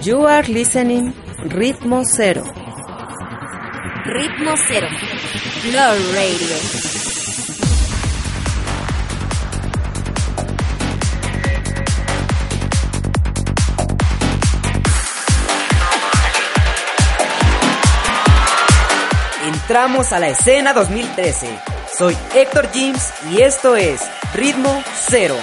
You are listening Ritmo Cero. Ritmo Cero. Love Radio. Entramos a la escena 2013. Soy Héctor James y esto es Ritmo Cero.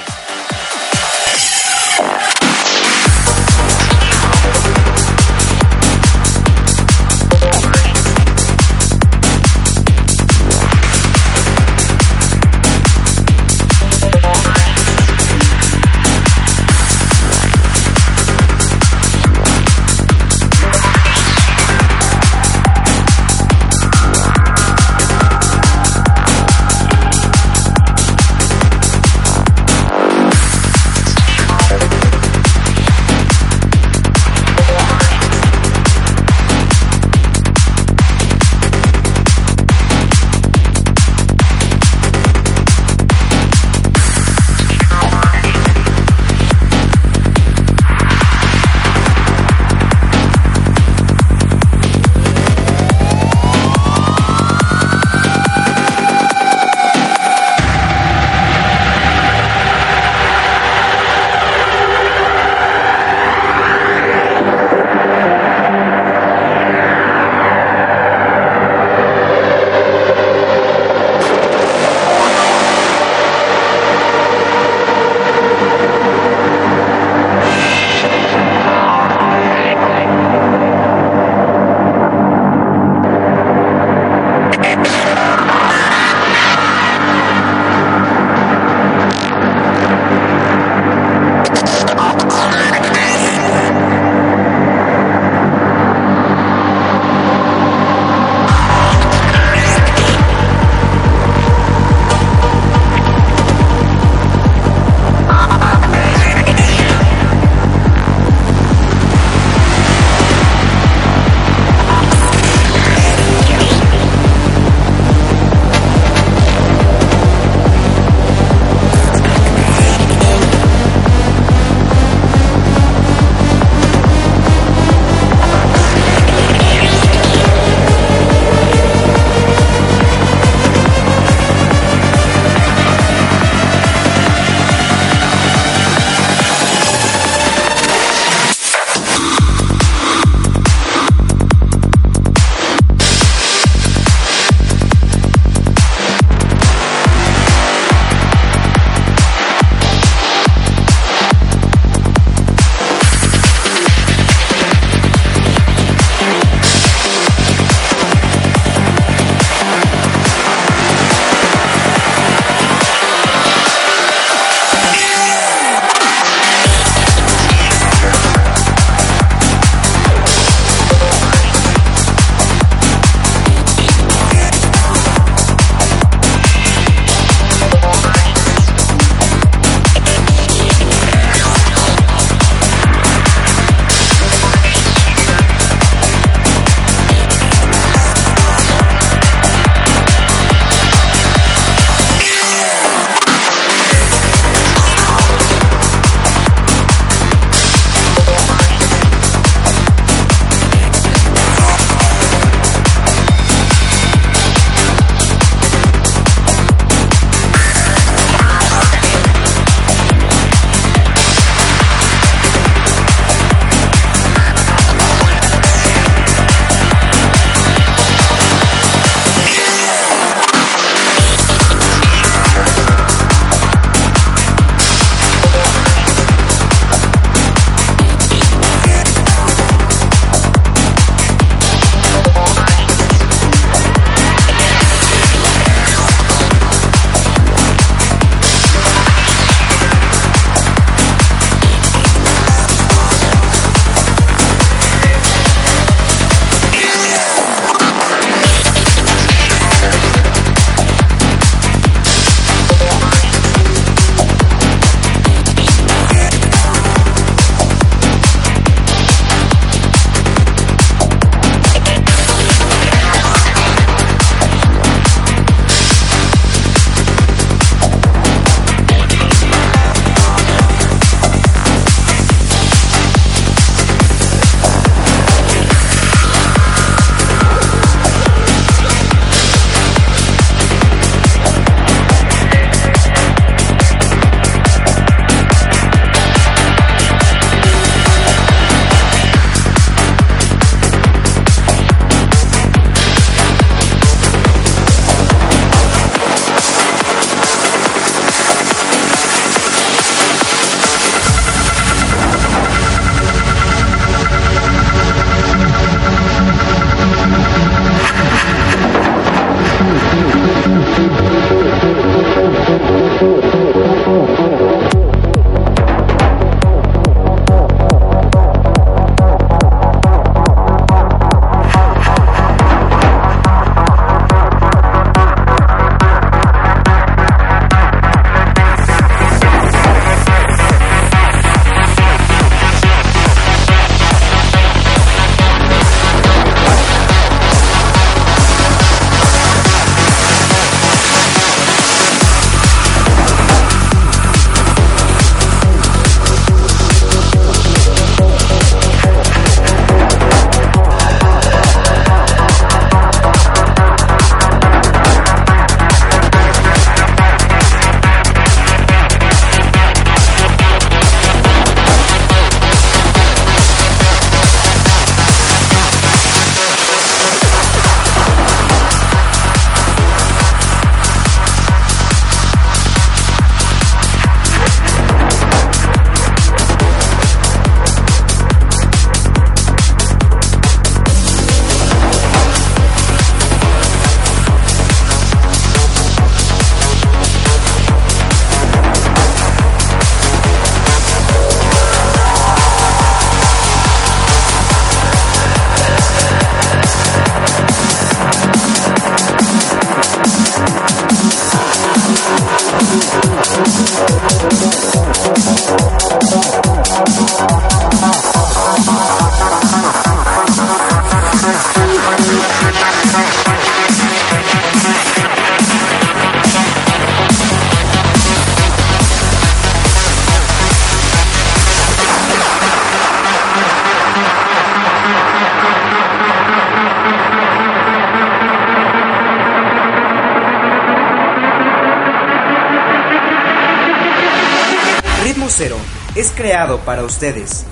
Para ustedes.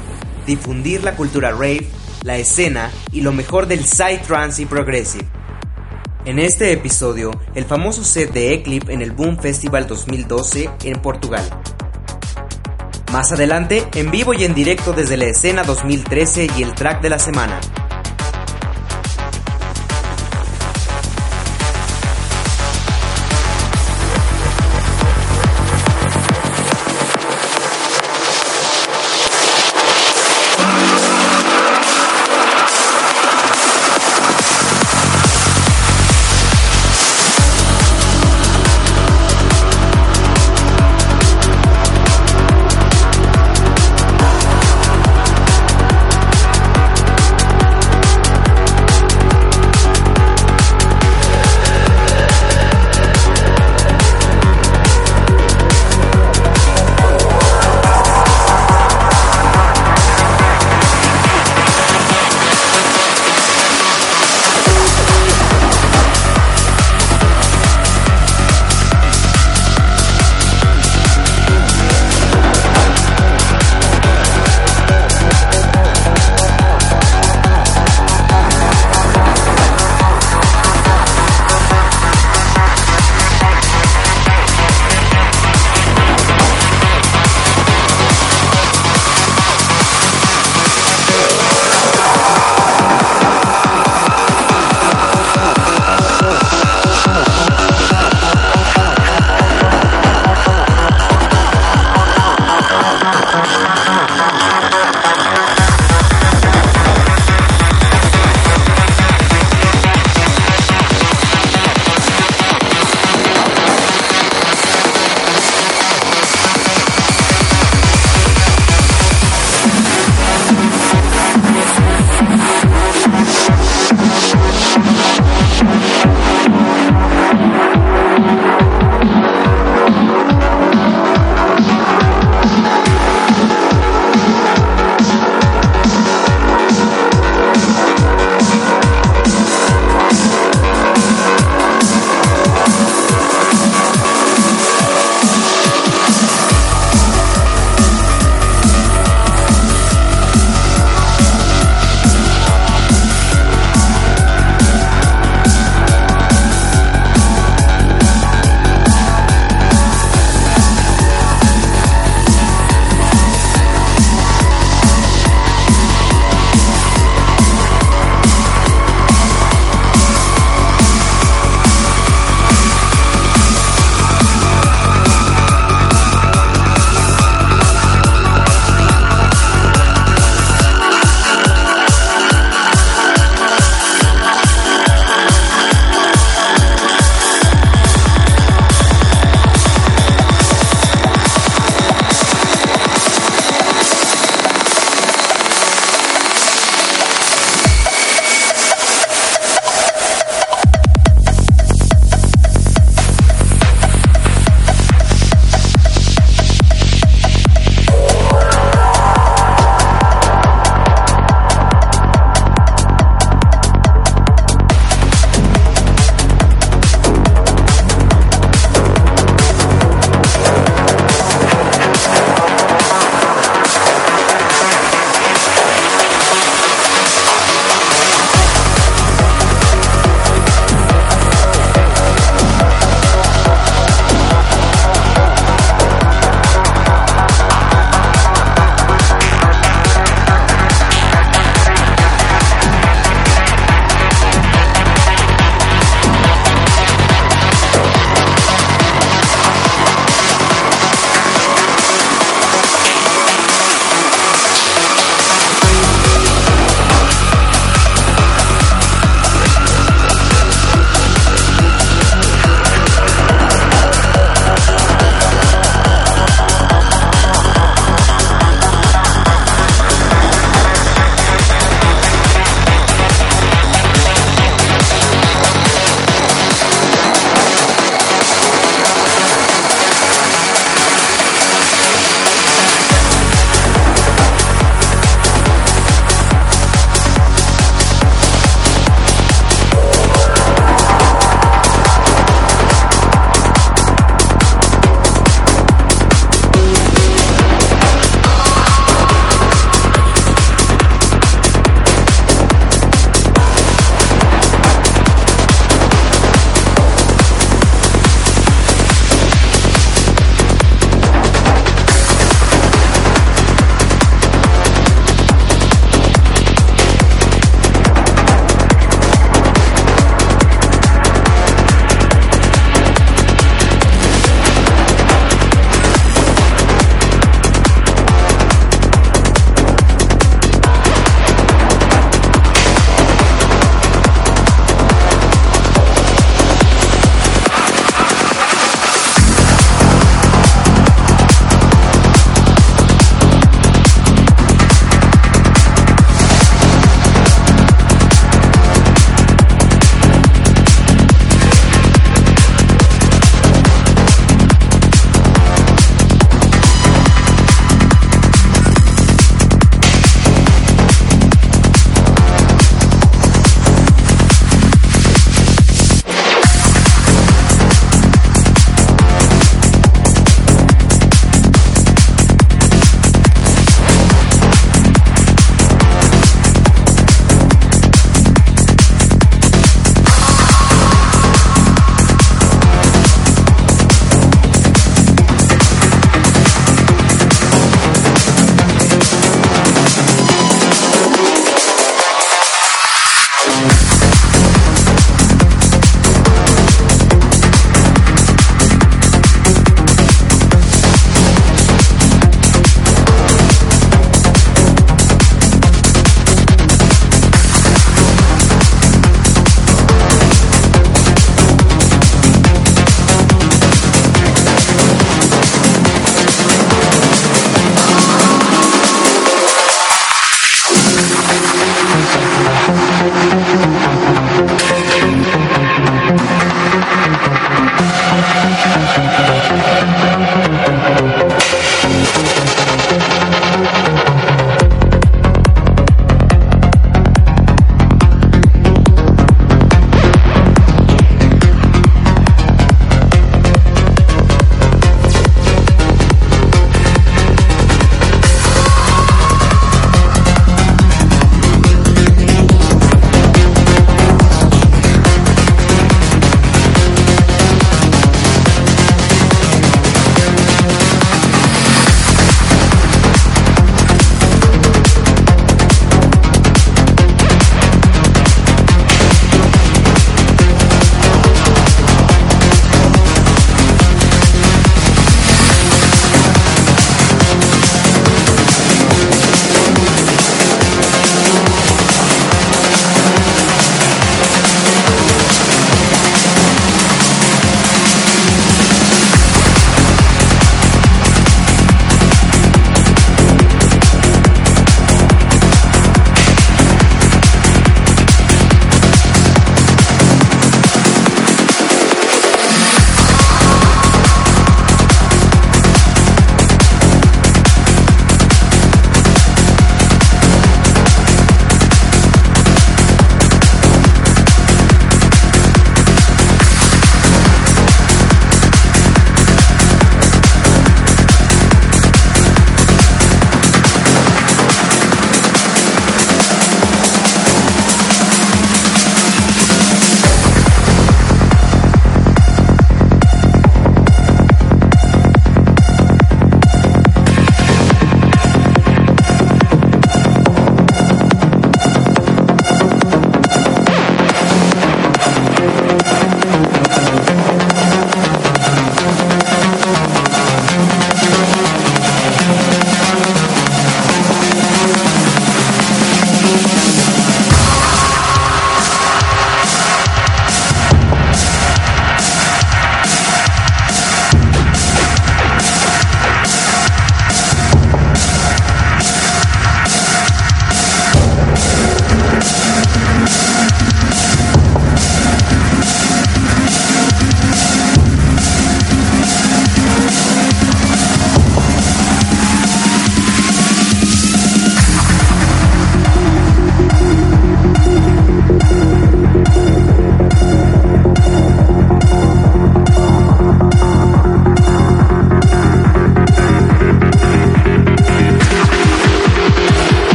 Difundir la cultura rave, la escena y lo mejor del psytrance y progressive. En este episodio, el famoso set de Eclipse en el Boom Festival 2012 en Portugal. Más adelante, en vivo y en directo desde la escena 2013 y el track de la semana.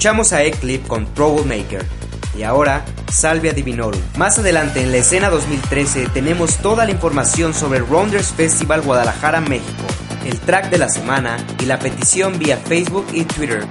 Escuchamos a Eclipse con Troublemaker. Y ahora, Salvia Divinorum. Más adelante en la escena 2013 tenemos toda la información sobre Rounders Festival Guadalajara, México, el track de la semana y la petición vía Facebook y Twitter.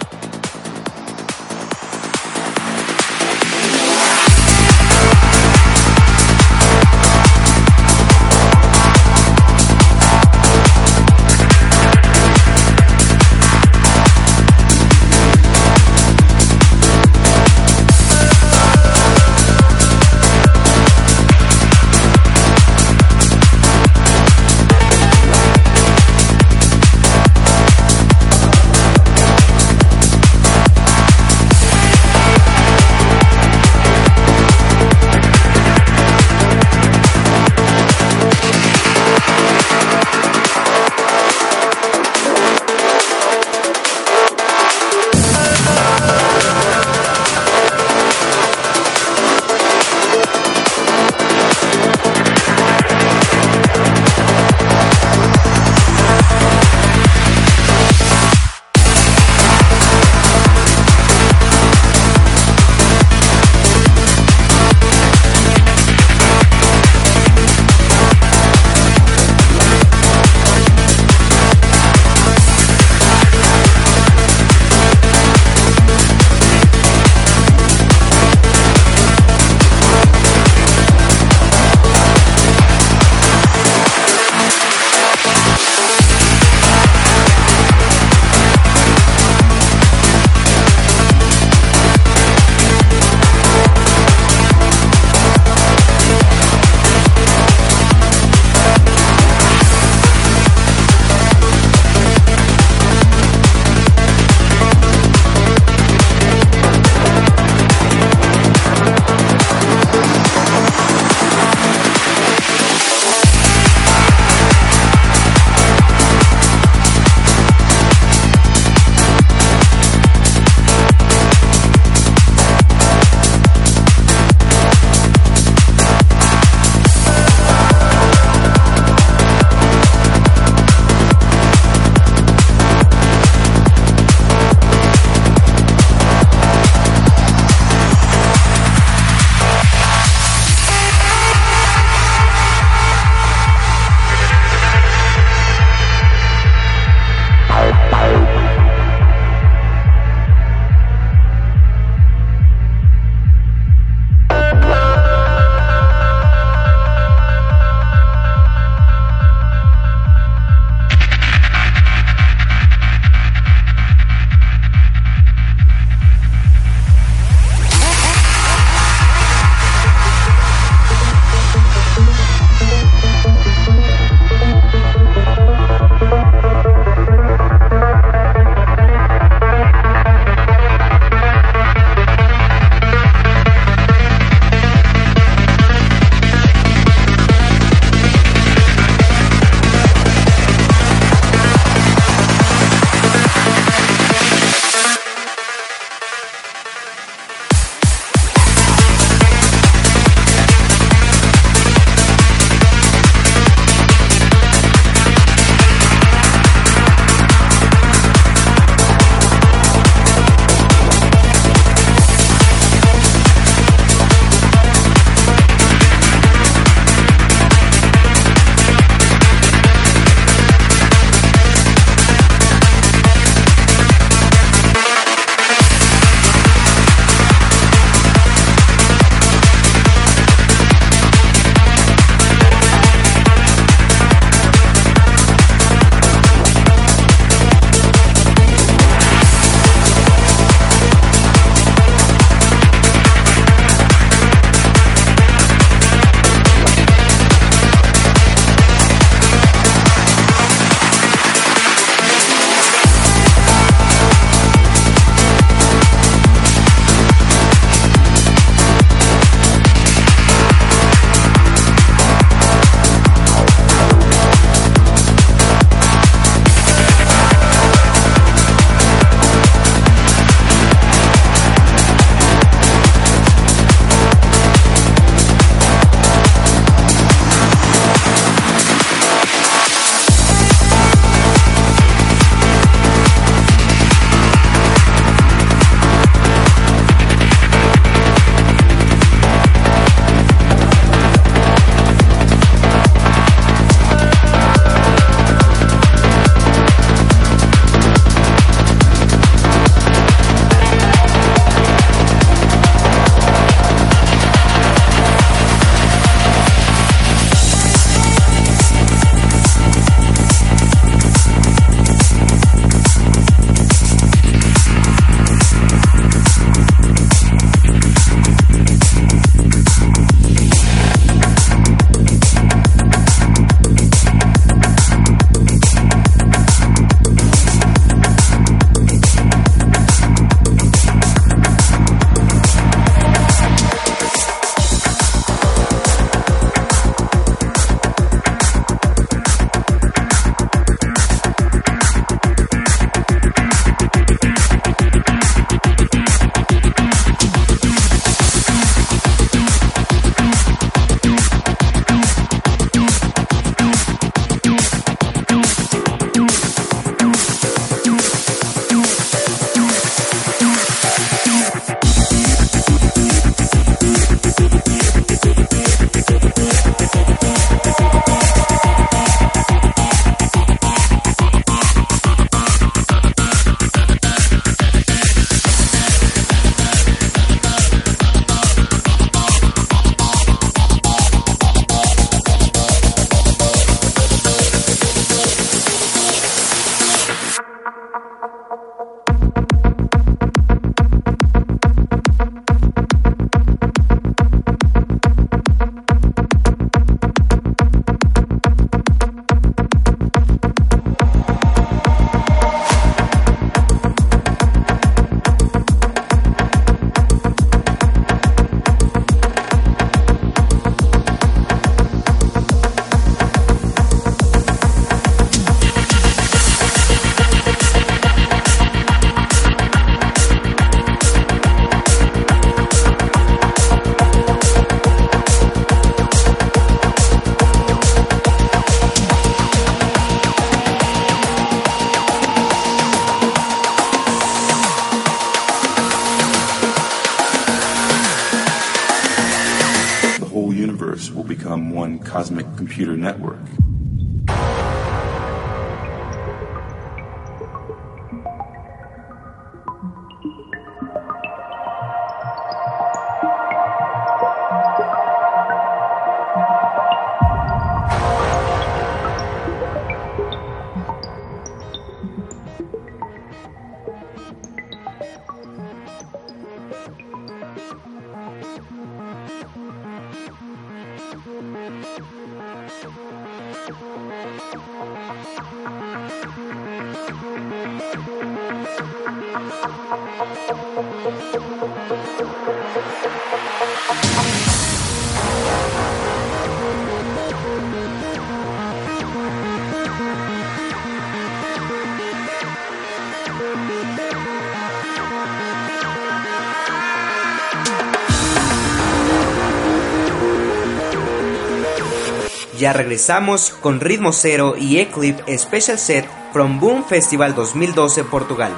Ya regresamos con Ritmo Cero y Eclipse Special Set from Boom Festival 2012 Portugal.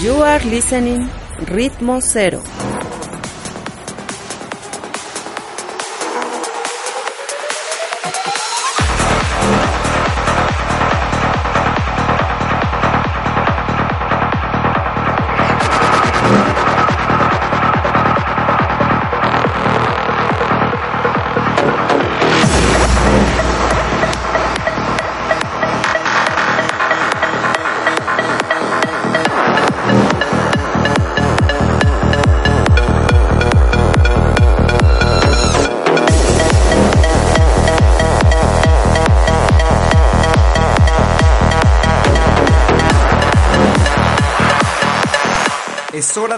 You are listening Ritmo Cero.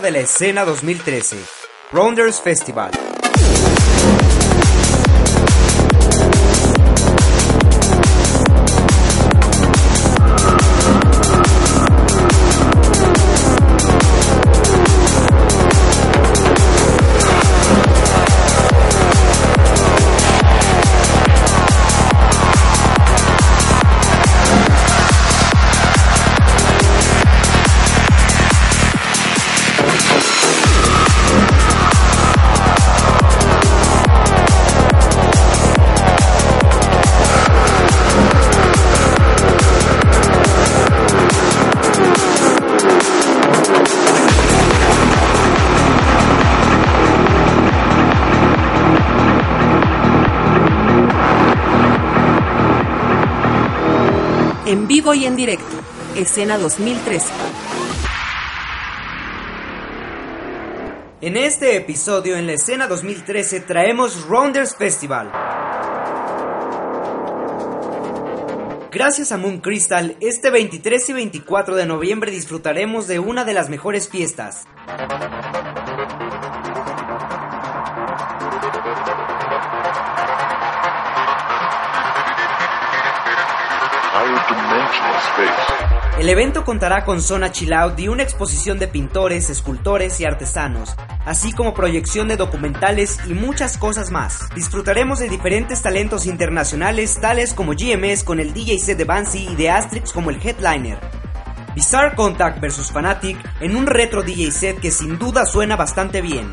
De la escena 2013, Rounders Festival. Y en directo. Escena 2013. En este episodio en la escena 2013 traemos Rounders Festival. Gracias a Moon Crystal, este 23 y 24 de noviembre disfrutaremos de una de las mejores fiestas. El evento contará con zona chill out y una exposición de pintores, escultores y artesanos, así como proyección de documentales y muchas cosas más. Disfrutaremos de diferentes talentos internacionales tales como GMS con el DJ set de Bansi y de Astrix como el headliner. Bizarre Contact vs Fanatic en un retro DJ set que sin duda suena bastante bien.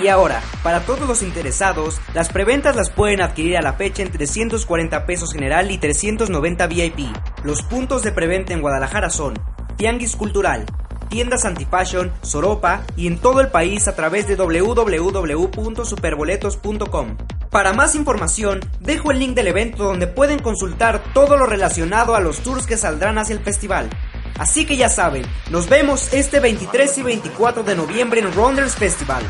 Y ahora, para todos los interesados, las preventas las pueden adquirir a la fecha en 340 pesos general y 390 VIP. Los puntos de preventa en Guadalajara son Tianguis Cultural, tiendas Antifashion, Soropa y en todo el país a través de www.superboletos.com. Para más información, dejo el link del evento donde pueden consultar todo lo relacionado a los tours que saldrán hacia el festival. Así que ya saben, nos vemos este 23 y 24 de noviembre en Rounders Festival.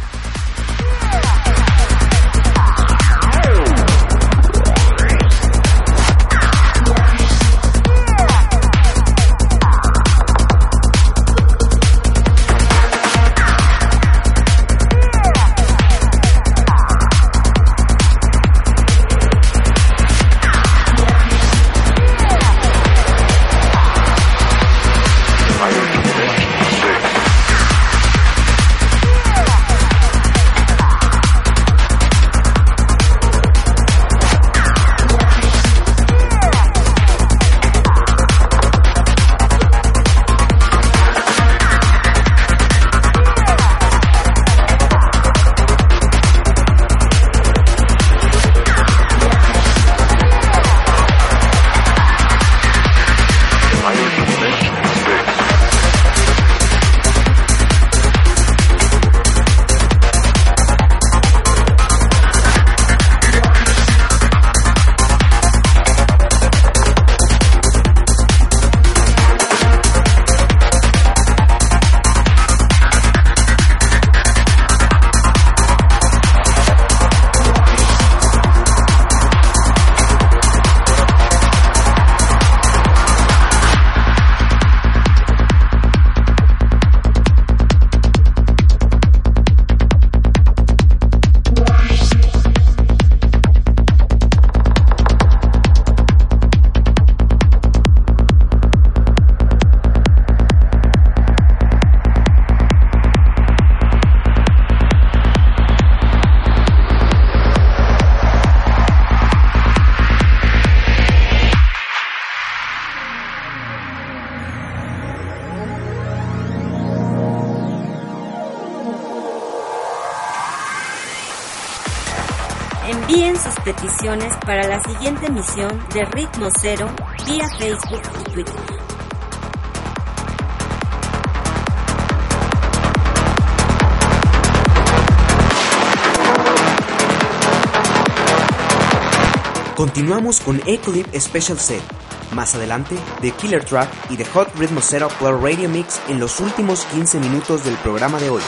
Siguiente emisión de Ritmo Cero vía Facebook y Twitter. Continuamos con Eclipse Special Set. Más adelante, The Killer Track y The Hot Ritmo Setup Club Radio Mix en los últimos 15 minutos del programa de hoy.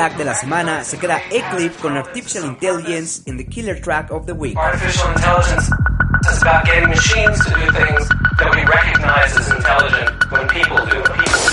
Track. De la semana se queda Eclipse con Artificial Intelligence en The Killer Track of the Week. Artificial intelligence is about getting machines to do things that we recognize as intelligent when people do. People do.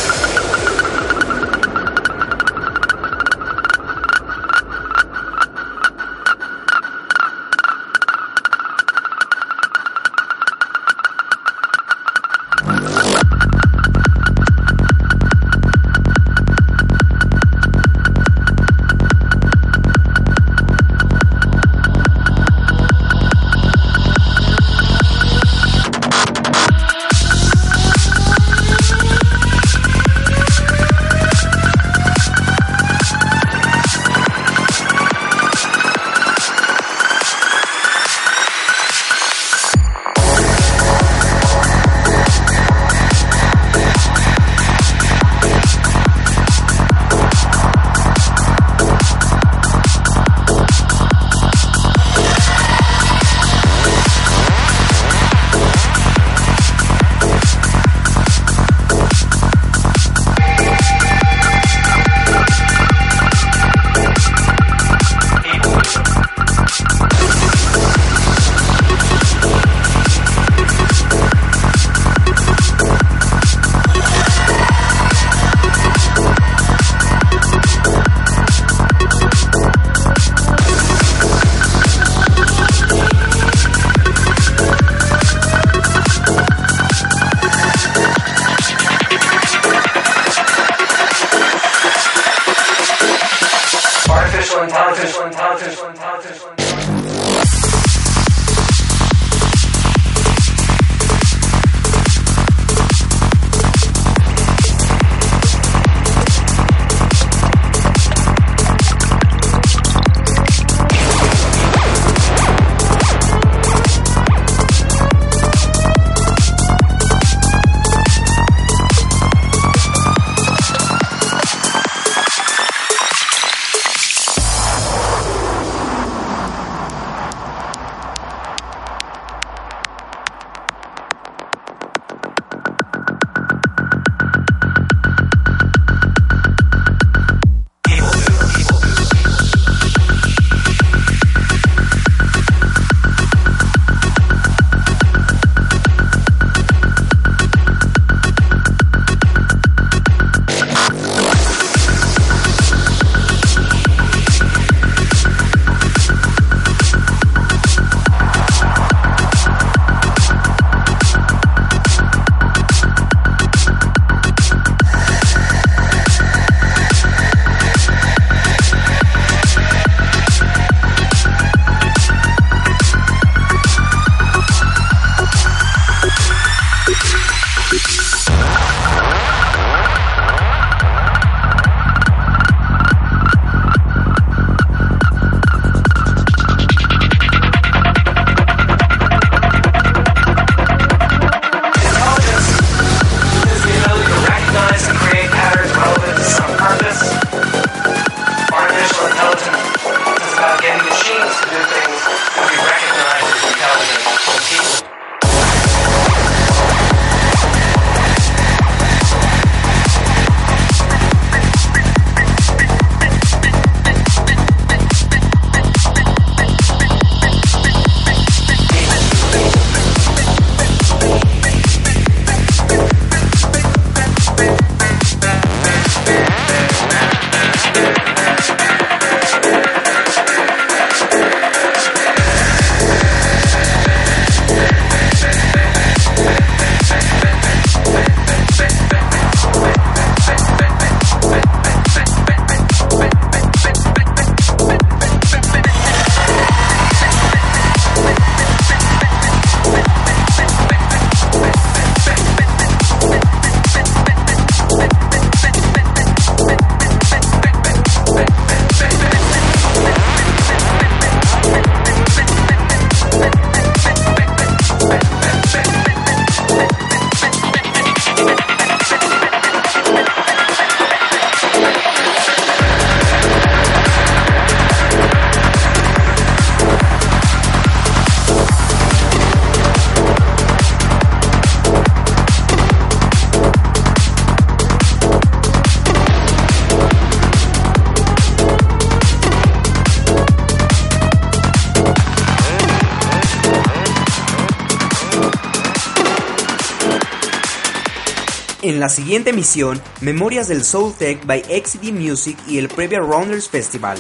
En la siguiente emisión, Memorias del Soul Tech by XD Music y el Previa Rounders Festival.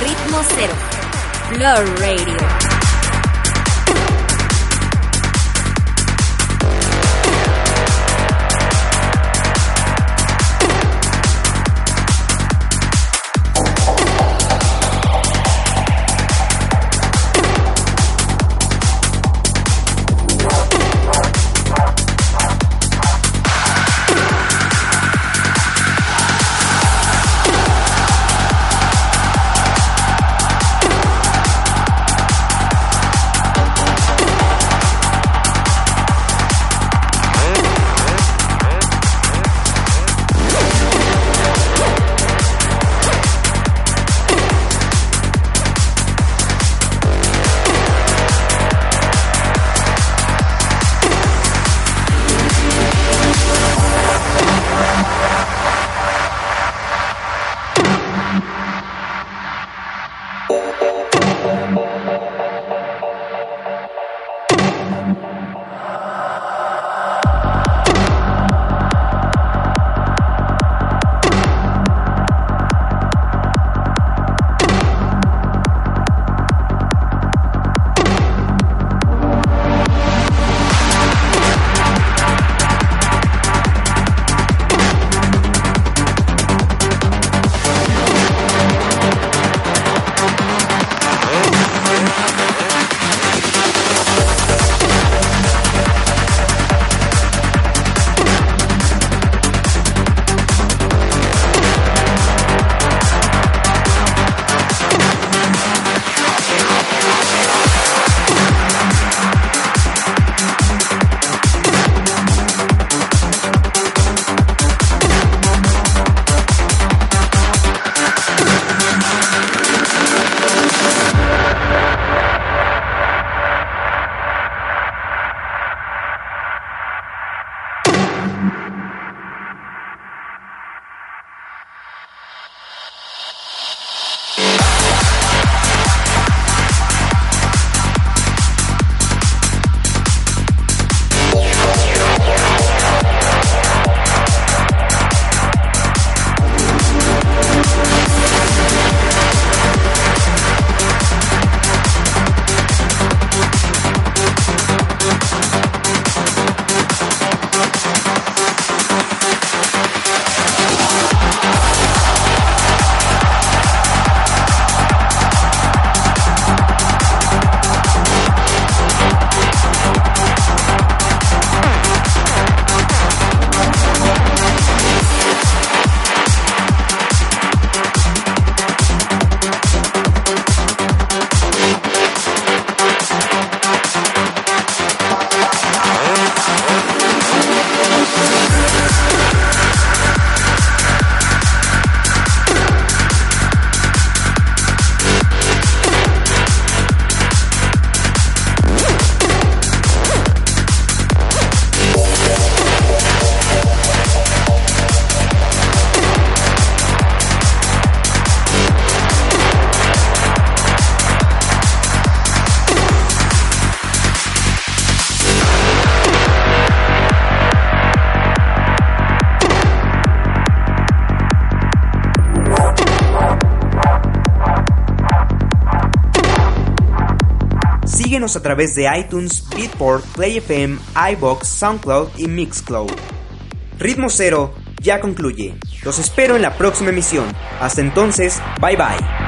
Ritmo Cero. Radio. A través de iTunes, Beatport, PlayFM, iBox, SoundCloud y Mixcloud. Ritmo Cero ya concluye. Los espero en la próxima emisión. Hasta entonces, bye bye.